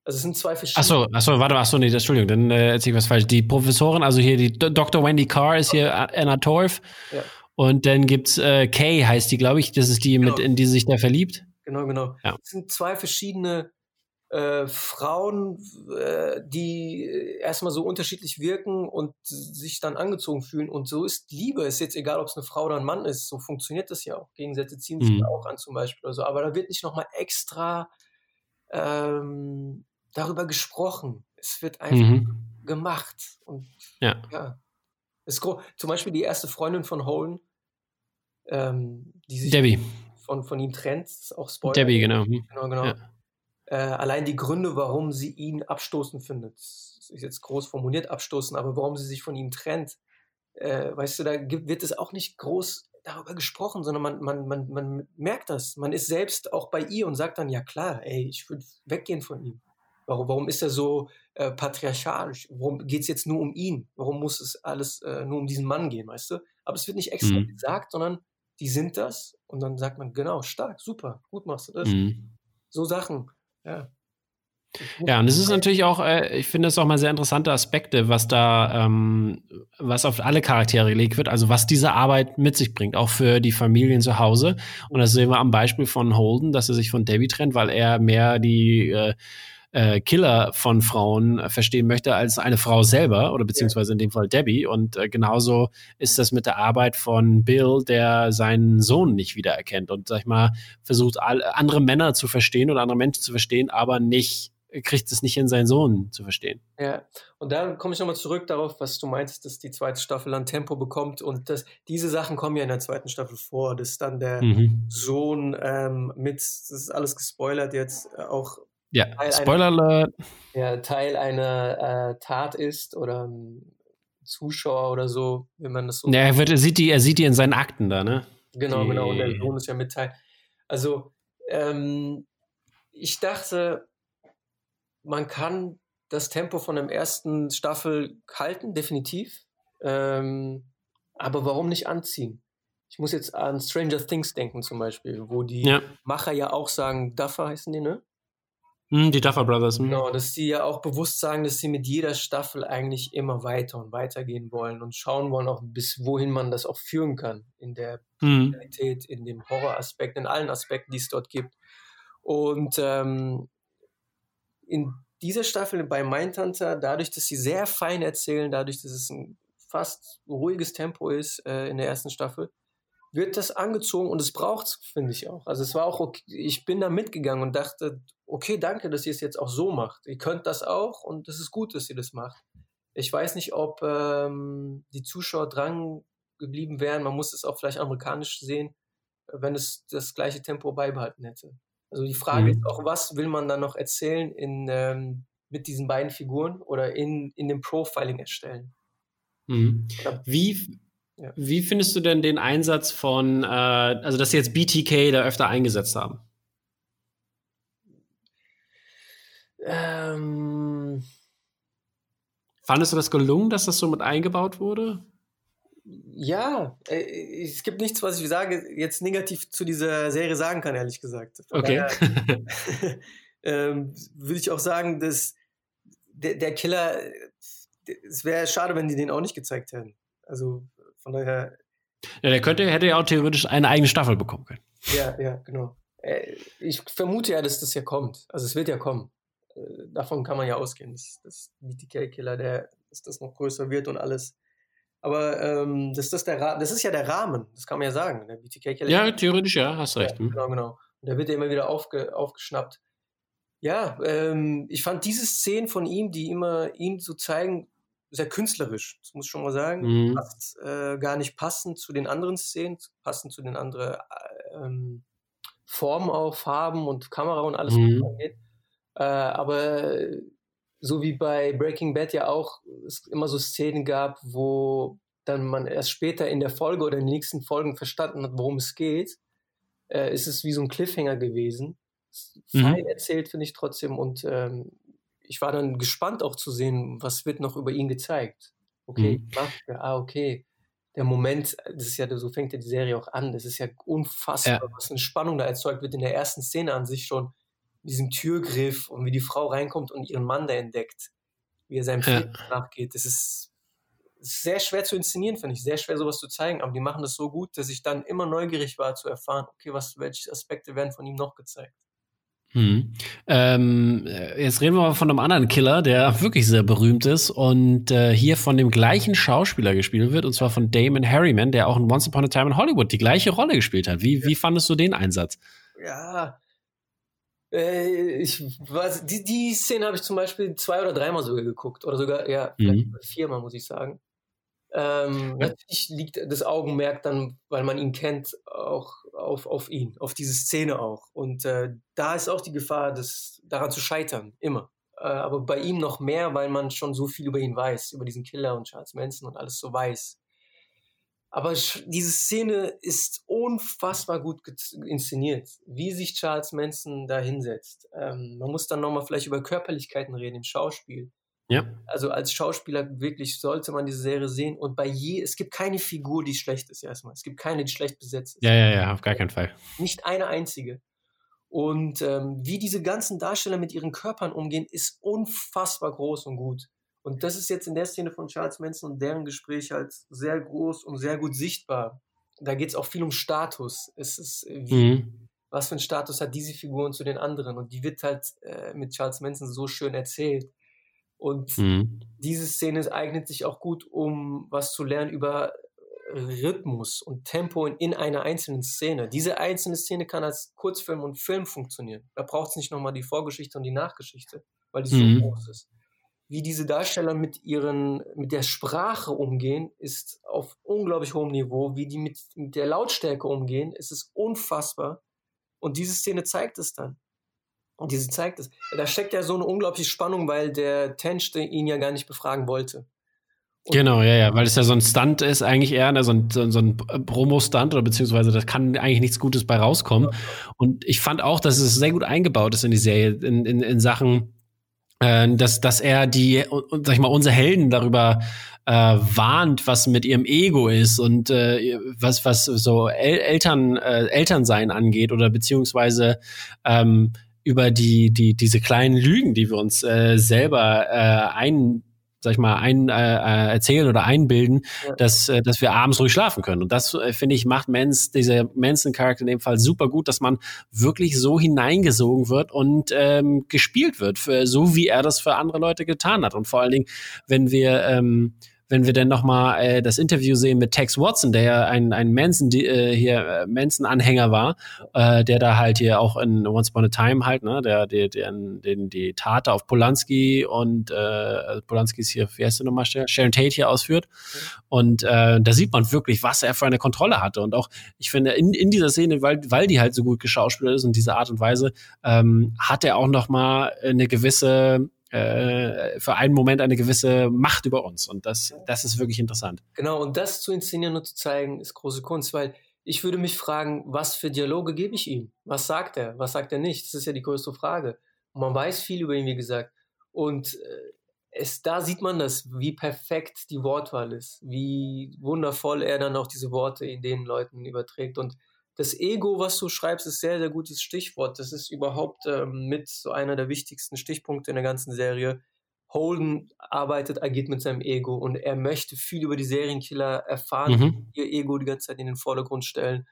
Also es sind zwei verschiedene. Achso, achso, warte, achso, nee, Entschuldigung, dann äh, erzähle ich was falsch. Die Professorin, also hier die Dr. Wendy Carr ist hier Anna Torf. Ja. Und dann gibt's äh, Kay, heißt die, glaube ich. Das ist die, genau. mit, in die sich da verliebt. Genau, genau. Ja. Es sind zwei verschiedene äh, Frauen, äh, die erstmal so unterschiedlich wirken und sich dann angezogen fühlen. Und so ist Liebe. Ist jetzt egal, ob es eine Frau oder ein Mann ist. So funktioniert das ja auch. Gegensätze ziehen sich mhm. auch an, zum Beispiel. Oder so. Aber da wird nicht nochmal extra ähm, darüber gesprochen. Es wird einfach mhm. gemacht. Und ja. ja. Ist zum Beispiel die erste Freundin von Holden, ähm, die sich Debbie. Von, von ihm trennt, ist auch Spoiler. Debbie, genau. Hm. Genau, genau. Ja. Äh, allein die Gründe, warum sie ihn abstoßen findet, ist jetzt groß formuliert abstoßen, aber warum sie sich von ihm trennt, äh, weißt du, da gibt, wird es auch nicht groß darüber gesprochen, sondern man, man, man, man merkt das. Man ist selbst auch bei ihr und sagt dann, ja klar, ey, ich würde weggehen von ihm. Warum, warum ist er so äh, patriarchalisch? Warum geht es jetzt nur um ihn? Warum muss es alles äh, nur um diesen Mann gehen, weißt du? Aber es wird nicht extra mhm. gesagt, sondern die sind das und dann sagt man, genau, stark, super, gut machst du das. Mhm. So Sachen, ja. Ja, und es ist natürlich auch, äh, ich finde es auch mal sehr interessante Aspekte, was da, ähm, was auf alle Charaktere gelegt wird, also was diese Arbeit mit sich bringt, auch für die Familien zu Hause. Und das sehen wir am Beispiel von Holden, dass er sich von Debbie trennt, weil er mehr die äh, äh, Killer von Frauen äh, verstehen möchte als eine Frau selber oder beziehungsweise in dem Fall Debbie. Und äh, genauso ist das mit der Arbeit von Bill, der seinen Sohn nicht wiedererkennt und sag ich mal versucht all, andere Männer zu verstehen oder andere Menschen zu verstehen, aber nicht kriegt es nicht in seinen Sohn zu verstehen. Ja, und dann komme ich nochmal zurück darauf, was du meintest, dass die zweite Staffel an Tempo bekommt und dass diese Sachen kommen ja in der zweiten Staffel vor, dass dann der mhm. Sohn ähm, mit, das ist alles gespoilert jetzt, äh, auch ja, Teil Spoiler einer, Alert. Ja, Teil einer äh, Tat ist oder Zuschauer oder so, wenn man das so. Ja, er, wird, er, sieht die, er sieht die in seinen Akten da, ne? Genau, die... genau. Und der Sohn ist ja mit Teil. Also, ähm, ich dachte, man kann das Tempo von der ersten Staffel halten, definitiv. Ähm, aber warum nicht anziehen? Ich muss jetzt an Stranger Things denken zum Beispiel, wo die ja. Macher ja auch sagen, Duffer heißen die, ne? Hm, die Duffer Brothers. Hm. Genau, dass sie ja auch bewusst sagen, dass sie mit jeder Staffel eigentlich immer weiter und weiter gehen wollen und schauen wollen, auch bis wohin man das auch führen kann. In der mhm. Qualität, in dem Horroraspekt, in allen Aspekten, die es dort gibt. Und ähm, in dieser Staffel bei Mindhunter, dadurch, dass sie sehr fein erzählen, dadurch, dass es ein fast ruhiges Tempo ist äh, in der ersten Staffel, wird das angezogen und es braucht es, finde ich auch. Also es war auch okay, ich bin da mitgegangen und dachte, okay, danke, dass ihr es jetzt auch so macht. Ihr könnt das auch und es ist gut, dass ihr das macht. Ich weiß nicht, ob ähm, die Zuschauer dran geblieben wären. Man muss es auch vielleicht amerikanisch sehen, wenn es das gleiche Tempo beibehalten hätte. Also die Frage mhm. ist auch, was will man dann noch erzählen in, ähm, mit diesen beiden Figuren oder in, in dem Profiling erstellen? Mhm. Wie, ja. wie findest du denn den Einsatz von, äh, also dass sie jetzt BTK da öfter eingesetzt haben? Ähm, Fandest du das gelungen, dass das so mit eingebaut wurde? Ja, äh, es gibt nichts, was ich sage, jetzt negativ zu dieser Serie sagen kann, ehrlich gesagt. Von okay. Daher, ähm, würde ich auch sagen, dass der, der Killer, es wäre schade, wenn die den auch nicht gezeigt hätten. Also von daher. Ja, der könnte, hätte ja auch theoretisch eine eigene Staffel bekommen können. Ja, ja, genau. Äh, ich vermute ja, dass das ja kommt. Also es wird ja kommen. Äh, davon kann man ja ausgehen, dass, dass BTK-Killer, der, dass das noch größer wird und alles. Aber ähm, das, das, der das ist ja der Rahmen, das kann man ja sagen. Der BTK-Killer. Ja, theoretisch, ja, hast recht. Ja, hm. genau, genau. Und der wird ja immer wieder aufge, aufgeschnappt. Ja, ähm, ich fand diese Szenen von ihm, die immer ihn so zeigen, sehr künstlerisch. Das muss ich schon mal sagen. Mhm. Passt, äh, gar nicht passend zu den anderen Szenen, passend zu den anderen äh, ähm, Formen auch, Farben und Kamera und alles, mhm. was angeht. Äh, aber so wie bei Breaking Bad ja auch es immer so Szenen gab, wo dann man erst später in der Folge oder in den nächsten Folgen verstanden hat, worum es geht, äh, ist es wie so ein Cliffhanger gewesen. Mhm. Fein erzählt, finde ich trotzdem. Und ähm, ich war dann gespannt auch zu sehen, was wird noch über ihn gezeigt. Okay, mhm. Maske, ah, okay. Der Moment, das ist ja, so fängt ja die Serie auch an. Das ist ja unfassbar, ja. was eine Spannung da erzeugt wird in der ersten Szene an sich schon diesem Türgriff und wie die Frau reinkommt und ihren Mann da entdeckt, wie er seinem ja. nachgeht. Das ist sehr schwer zu inszenieren, finde ich. Sehr schwer, sowas zu zeigen. Aber die machen das so gut, dass ich dann immer neugierig war zu erfahren, okay, was, welche Aspekte werden von ihm noch gezeigt. Hm. Ähm, jetzt reden wir mal von einem anderen Killer, der wirklich sehr berühmt ist und äh, hier von dem gleichen Schauspieler gespielt wird, und zwar von Damon Harriman, der auch in Once Upon a Time in Hollywood die gleiche Rolle gespielt hat. Wie, wie fandest du den Einsatz? Ja, äh, ich weiß, die, die Szene habe ich zum Beispiel zwei oder dreimal sogar geguckt. Oder sogar, ja, mhm. viermal, muss ich sagen. Ähm, ja. Natürlich liegt das Augenmerk dann, weil man ihn kennt, auch auf, auf ihn, auf diese Szene auch. Und äh, da ist auch die Gefahr, das, daran zu scheitern, immer. Äh, aber bei ihm noch mehr, weil man schon so viel über ihn weiß, über diesen Killer und Charles Manson und alles so weiß. Aber diese Szene ist unfassbar gut inszeniert, wie sich Charles Manson da hinsetzt. Ähm, man muss dann nochmal vielleicht über Körperlichkeiten reden im Schauspiel. Ja. Also als Schauspieler wirklich sollte man diese Serie sehen und bei je, es gibt keine Figur, die schlecht ist erstmal. Es gibt keine, die schlecht besetzt ist. Ja, ja, ja, auf gar keinen Fall. Nicht eine einzige. Und ähm, wie diese ganzen Darsteller mit ihren Körpern umgehen, ist unfassbar groß und gut. Und das ist jetzt in der Szene von Charles Manson und deren Gespräch halt sehr groß und sehr gut sichtbar. Da geht es auch viel um Status. Es ist äh, wie, mhm. was für einen Status hat diese Figur zu den anderen? Und die wird halt äh, mit Charles Manson so schön erzählt. Und mhm. diese Szene eignet sich auch gut, um was zu lernen über Rhythmus und Tempo in, in einer einzelnen Szene. Diese einzelne Szene kann als Kurzfilm und Film funktionieren. Da braucht es nicht nochmal die Vorgeschichte und die Nachgeschichte, weil die mhm. so groß ist wie diese Darsteller mit ihren, mit der Sprache umgehen, ist auf unglaublich hohem Niveau. Wie die mit, mit der Lautstärke umgehen, ist es unfassbar. Und diese Szene zeigt es dann. Und diese zeigt es. Da steckt ja so eine unglaubliche Spannung, weil der Tench ihn ja gar nicht befragen wollte. Und genau, ja, ja, weil es ja so ein Stunt ist, eigentlich eher ne, so ein, so ein Promo-Stunt oder beziehungsweise da kann eigentlich nichts Gutes bei rauskommen. Und ich fand auch, dass es sehr gut eingebaut ist in die Serie, in, in, in Sachen, äh, dass, dass er die, sag ich mal, unsere Helden darüber äh, warnt, was mit ihrem Ego ist und äh, was, was so El Eltern, äh, Elternsein angeht oder beziehungsweise ähm, über die, die, diese kleinen Lügen, die wir uns äh, selber äh, ein sag ich mal, ein, äh, äh, erzählen oder einbilden, ja. dass, äh, dass wir abends ruhig schlafen können. Und das, äh, finde ich, macht Mans, dieser Manson-Charakter in dem Fall super gut, dass man wirklich so hineingesogen wird und ähm, gespielt wird, für, so wie er das für andere Leute getan hat. Und vor allen Dingen, wenn wir ähm, wenn wir dann nochmal äh, das Interview sehen mit Tex Watson, der ja ein, ein Manson, die, äh, hier äh, Manson-Anhänger war, äh, der da halt hier auch in Once Upon a Time halt, ne, der, der, der den, die Tat auf Polanski und äh, Polanski ist hier, wie heißt der nochmal, Sharon Tate hier ausführt. Und äh, da sieht man wirklich, was er für eine Kontrolle hatte. Und auch, ich finde, in, in dieser Szene, weil, weil die halt so gut geschauspielt ist und diese Art und Weise, ähm, hat er auch nochmal eine gewisse äh, für einen Moment eine gewisse Macht über uns. Und das, das ist wirklich interessant. Genau, und das zu inszenieren und zu zeigen, ist große Kunst, weil ich würde mich fragen, was für Dialoge gebe ich ihm? Was sagt er? Was sagt er nicht? Das ist ja die größte Frage. Und man weiß viel über ihn, wie gesagt. Und äh, es, da sieht man das, wie perfekt die Wortwahl ist, wie wundervoll er dann auch diese Worte in den Leuten überträgt. Und das Ego, was du schreibst, ist sehr, sehr gutes Stichwort. Das ist überhaupt ähm, mit so einer der wichtigsten Stichpunkte in der ganzen Serie. Holden arbeitet, agiert mit seinem Ego und er möchte viel über die Serienkiller erfahren, mhm. ihr Ego die ganze Zeit in den Vordergrund stellen.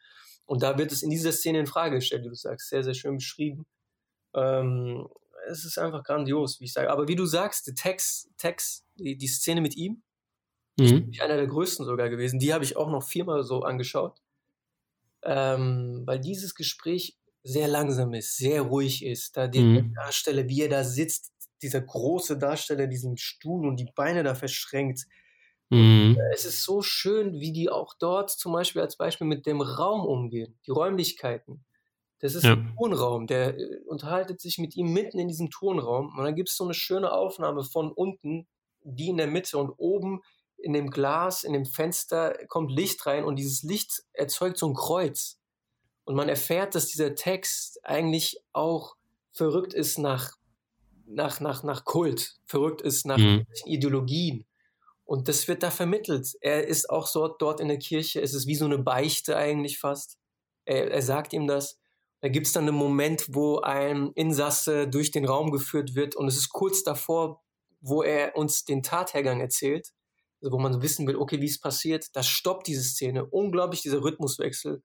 Und da wird es in dieser Szene in Frage gestellt, wie du sagst, sehr, sehr schön beschrieben. Ähm, es ist einfach grandios, wie ich sage. Aber wie du sagst, der Text, Text die, die Szene mit ihm, mhm. ist einer der größten sogar gewesen. Die habe ich auch noch viermal so angeschaut ähm, weil dieses Gespräch sehr langsam ist, sehr ruhig ist. Da der mhm. Darsteller, wie er da sitzt, dieser große Darsteller, diesen Stuhl und die Beine da verschränkt. Mhm. Es ist so schön, wie die auch dort zum Beispiel als Beispiel mit dem Raum umgehen, die Räumlichkeiten. Das ist ja. ein Tonraum, der äh, unterhaltet sich mit ihm mitten in diesem Tonraum und dann gibt es so eine schöne Aufnahme von unten, die in der Mitte und oben in dem Glas, in dem Fenster kommt Licht rein und dieses Licht erzeugt so ein Kreuz. Und man erfährt, dass dieser Text eigentlich auch verrückt ist nach, nach, nach, nach Kult, verrückt ist nach mhm. Ideologien. Und das wird da vermittelt. Er ist auch so dort in der Kirche, es ist wie so eine Beichte eigentlich fast. Er, er sagt ihm das. Da gibt es dann einen Moment, wo ein Insasse durch den Raum geführt wird und es ist kurz davor, wo er uns den Tathergang erzählt wo man wissen will, okay, wie es passiert, das stoppt diese Szene. Unglaublich dieser Rhythmuswechsel.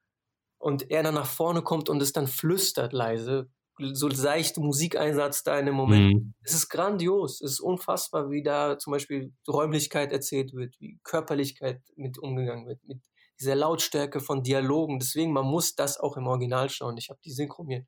Und er dann nach vorne kommt und es dann flüstert leise. So seichte Musikeinsatz da in dem Moment. Mhm. Es ist grandios. Es ist unfassbar, wie da zum Beispiel Räumlichkeit erzählt wird, wie Körperlichkeit mit umgegangen wird, mit dieser Lautstärke von Dialogen. Deswegen, man muss das auch im Original schauen. Ich habe die Synchro mir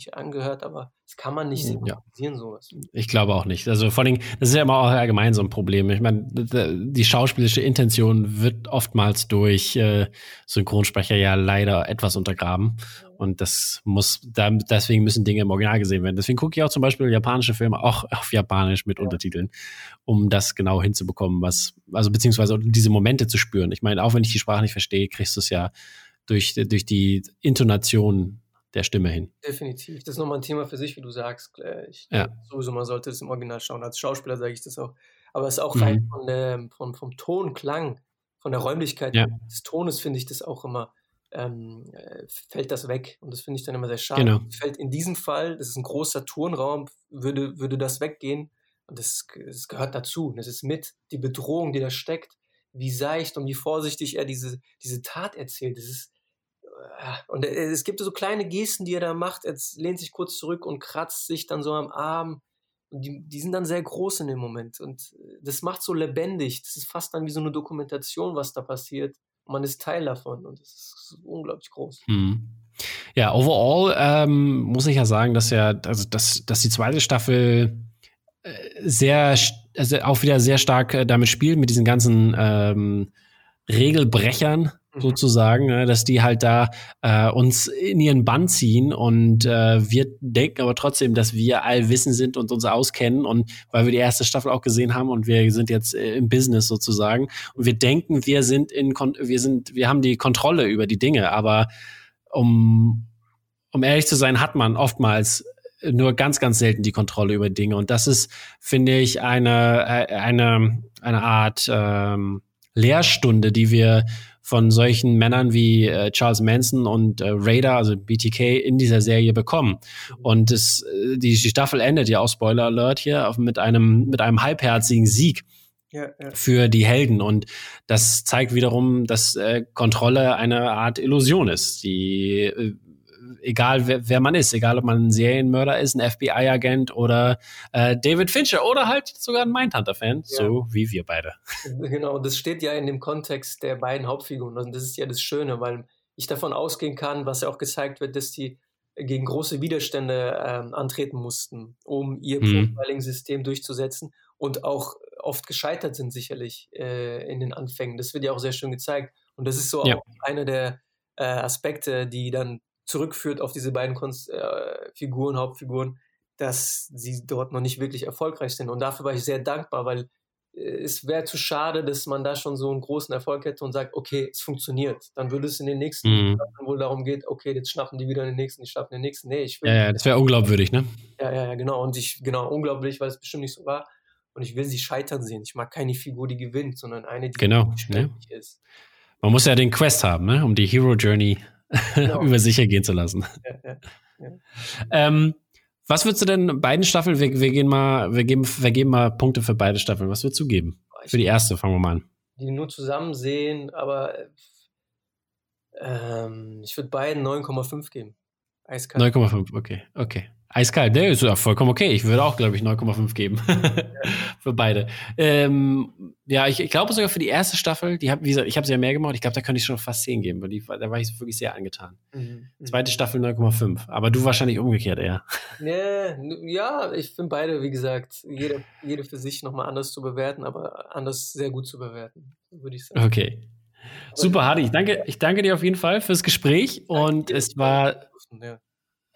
nicht angehört, aber das kann man nicht synchronisieren, ja. sowas. Ich glaube auch nicht. Also vor allem, das ist ja immer auch allgemein so ein Problem. Ich meine, die schauspielische Intention wird oftmals durch äh, Synchronsprecher ja leider etwas untergraben. Und das muss, da, deswegen müssen Dinge im Original gesehen werden. Deswegen gucke ich auch zum Beispiel japanische Filme auch auf Japanisch mit ja. Untertiteln, um das genau hinzubekommen, was, also beziehungsweise diese Momente zu spüren. Ich meine, auch wenn ich die Sprache nicht verstehe, kriegst du es ja durch, durch die Intonation der Stimme hin. Definitiv. Das ist nochmal ein Thema für sich, wie du sagst. Ich ja. sowieso, man sollte es im Original schauen. Als Schauspieler sage ich das auch. Aber es ist auch mhm. rein von der, von, vom Ton, Klang, von der Räumlichkeit ja. des Tones finde ich das auch immer, ähm, äh, fällt das weg. Und das finde ich dann immer sehr schade. Genau. Fällt in diesem Fall, das ist ein großer Turnraum, würde, würde das weggehen. Und das, das gehört dazu. Das ist mit die Bedrohung, die da steckt, wie seicht und wie vorsichtig er diese, diese Tat erzählt. Das ist, und es gibt so kleine Gesten, die er da macht. Er lehnt sich kurz zurück und kratzt sich dann so am Arm. Und die, die sind dann sehr groß in dem Moment. Und das macht so lebendig. Das ist fast dann wie so eine Dokumentation, was da passiert. Und man ist Teil davon. Und das ist unglaublich groß. Hm. Ja, overall ähm, muss ich ja sagen, dass ja, also dass, dass die zweite Staffel äh, sehr, also auch wieder sehr stark äh, damit spielt, mit diesen ganzen ähm, Regelbrechern, Mhm. Sozusagen, ne, dass die halt da äh, uns in ihren Bann ziehen und äh, wir denken aber trotzdem, dass wir allwissen sind und uns auskennen und weil wir die erste Staffel auch gesehen haben und wir sind jetzt äh, im Business sozusagen und wir denken, wir sind in wir sind wir haben die Kontrolle über die Dinge, aber um um ehrlich zu sein, hat man oftmals nur ganz, ganz selten die Kontrolle über Dinge. Und das ist, finde ich, eine, äh, eine, eine Art ähm, Lehrstunde, die wir von solchen Männern wie äh, Charles Manson und äh, Raider, also BTK, in dieser Serie bekommen. Und es, äh, die, die Staffel endet ja auch, Spoiler Alert hier, auf, mit, einem, mit einem halbherzigen Sieg. Ja, ja. für die Helden. Und das zeigt wiederum, dass äh, Kontrolle eine Art Illusion ist. Die, äh, egal wer, wer, man ist, egal ob man ein Serienmörder ist, ein FBI-Agent oder äh, David Fincher oder halt sogar ein Mindhunter-Fan, ja. so wie wir beide. Genau, das steht ja in dem Kontext der beiden Hauptfiguren und das ist ja das Schöne, weil ich davon ausgehen kann, was ja auch gezeigt wird, dass die gegen große Widerstände ähm, antreten mussten, um ihr mhm. Profiling-System durchzusetzen und auch oft gescheitert sind sicherlich äh, in den Anfängen. Das wird ja auch sehr schön gezeigt. Und das ist so ja. auch einer der äh, Aspekte, die dann zurückführt auf diese beiden Kunst, äh, Figuren, Hauptfiguren, dass sie dort noch nicht wirklich erfolgreich sind. Und dafür war ich sehr dankbar, weil äh, es wäre zu schade, dass man da schon so einen großen Erfolg hätte und sagt, okay, es funktioniert. Dann würde es in den nächsten mhm. wohl darum geht, okay, jetzt schnappen die wieder den nächsten, die schnappen den nächsten. Nee, ich will. Ja, ja das wäre unglaubwürdig, ne? Ja, ja, ja, genau. Und ich, genau, unglaublich, weil es bestimmt nicht so war. Und ich will sie scheitern sehen. Ich mag keine Figur, die gewinnt, sondern eine, die genau, ne? ist. Man muss ja den Quest haben, ne? um die Hero Journey genau. über sich ergehen zu lassen. Ja, ja. Ähm, was würdest du denn beiden Staffeln, wir, wir, gehen mal, wir, geben, wir geben mal Punkte für beide Staffeln. Was würdest du geben? Für die erste, fangen wir mal an. Die nur zusammen sehen, aber ähm, ich würde beiden 9,5 geben. 9,5, okay, okay. Eiskalt, ne? Ist ja vollkommen okay. Ich würde auch, glaube ich, 9,5 geben. für beide. Ähm, ja, ich, ich, glaube sogar für die erste Staffel, die hab, wie gesagt, ich habe sie ja mehr gemacht. Ich glaube, da könnte ich schon fast 10 geben, weil die, da war ich wirklich sehr angetan. Mhm. mhm. Zweite Staffel 9,5. Aber du wahrscheinlich umgekehrt eher. Nee, ja, ich finde beide, wie gesagt, jede, jede für sich nochmal anders zu bewerten, aber anders sehr gut zu bewerten, würde ich sagen. Okay. Super, Hardy. Ich danke, ich danke dir auf jeden Fall fürs Gespräch. Und es war. Ja.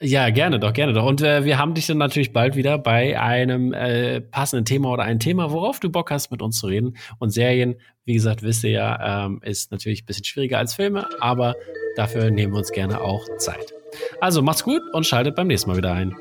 Ja, gerne doch, gerne doch. Und äh, wir haben dich dann natürlich bald wieder bei einem äh, passenden Thema oder ein Thema, worauf du Bock hast, mit uns zu reden. Und Serien, wie gesagt, wisst ihr ja, ähm, ist natürlich ein bisschen schwieriger als Filme, aber dafür nehmen wir uns gerne auch Zeit. Also macht's gut und schaltet beim nächsten Mal wieder ein.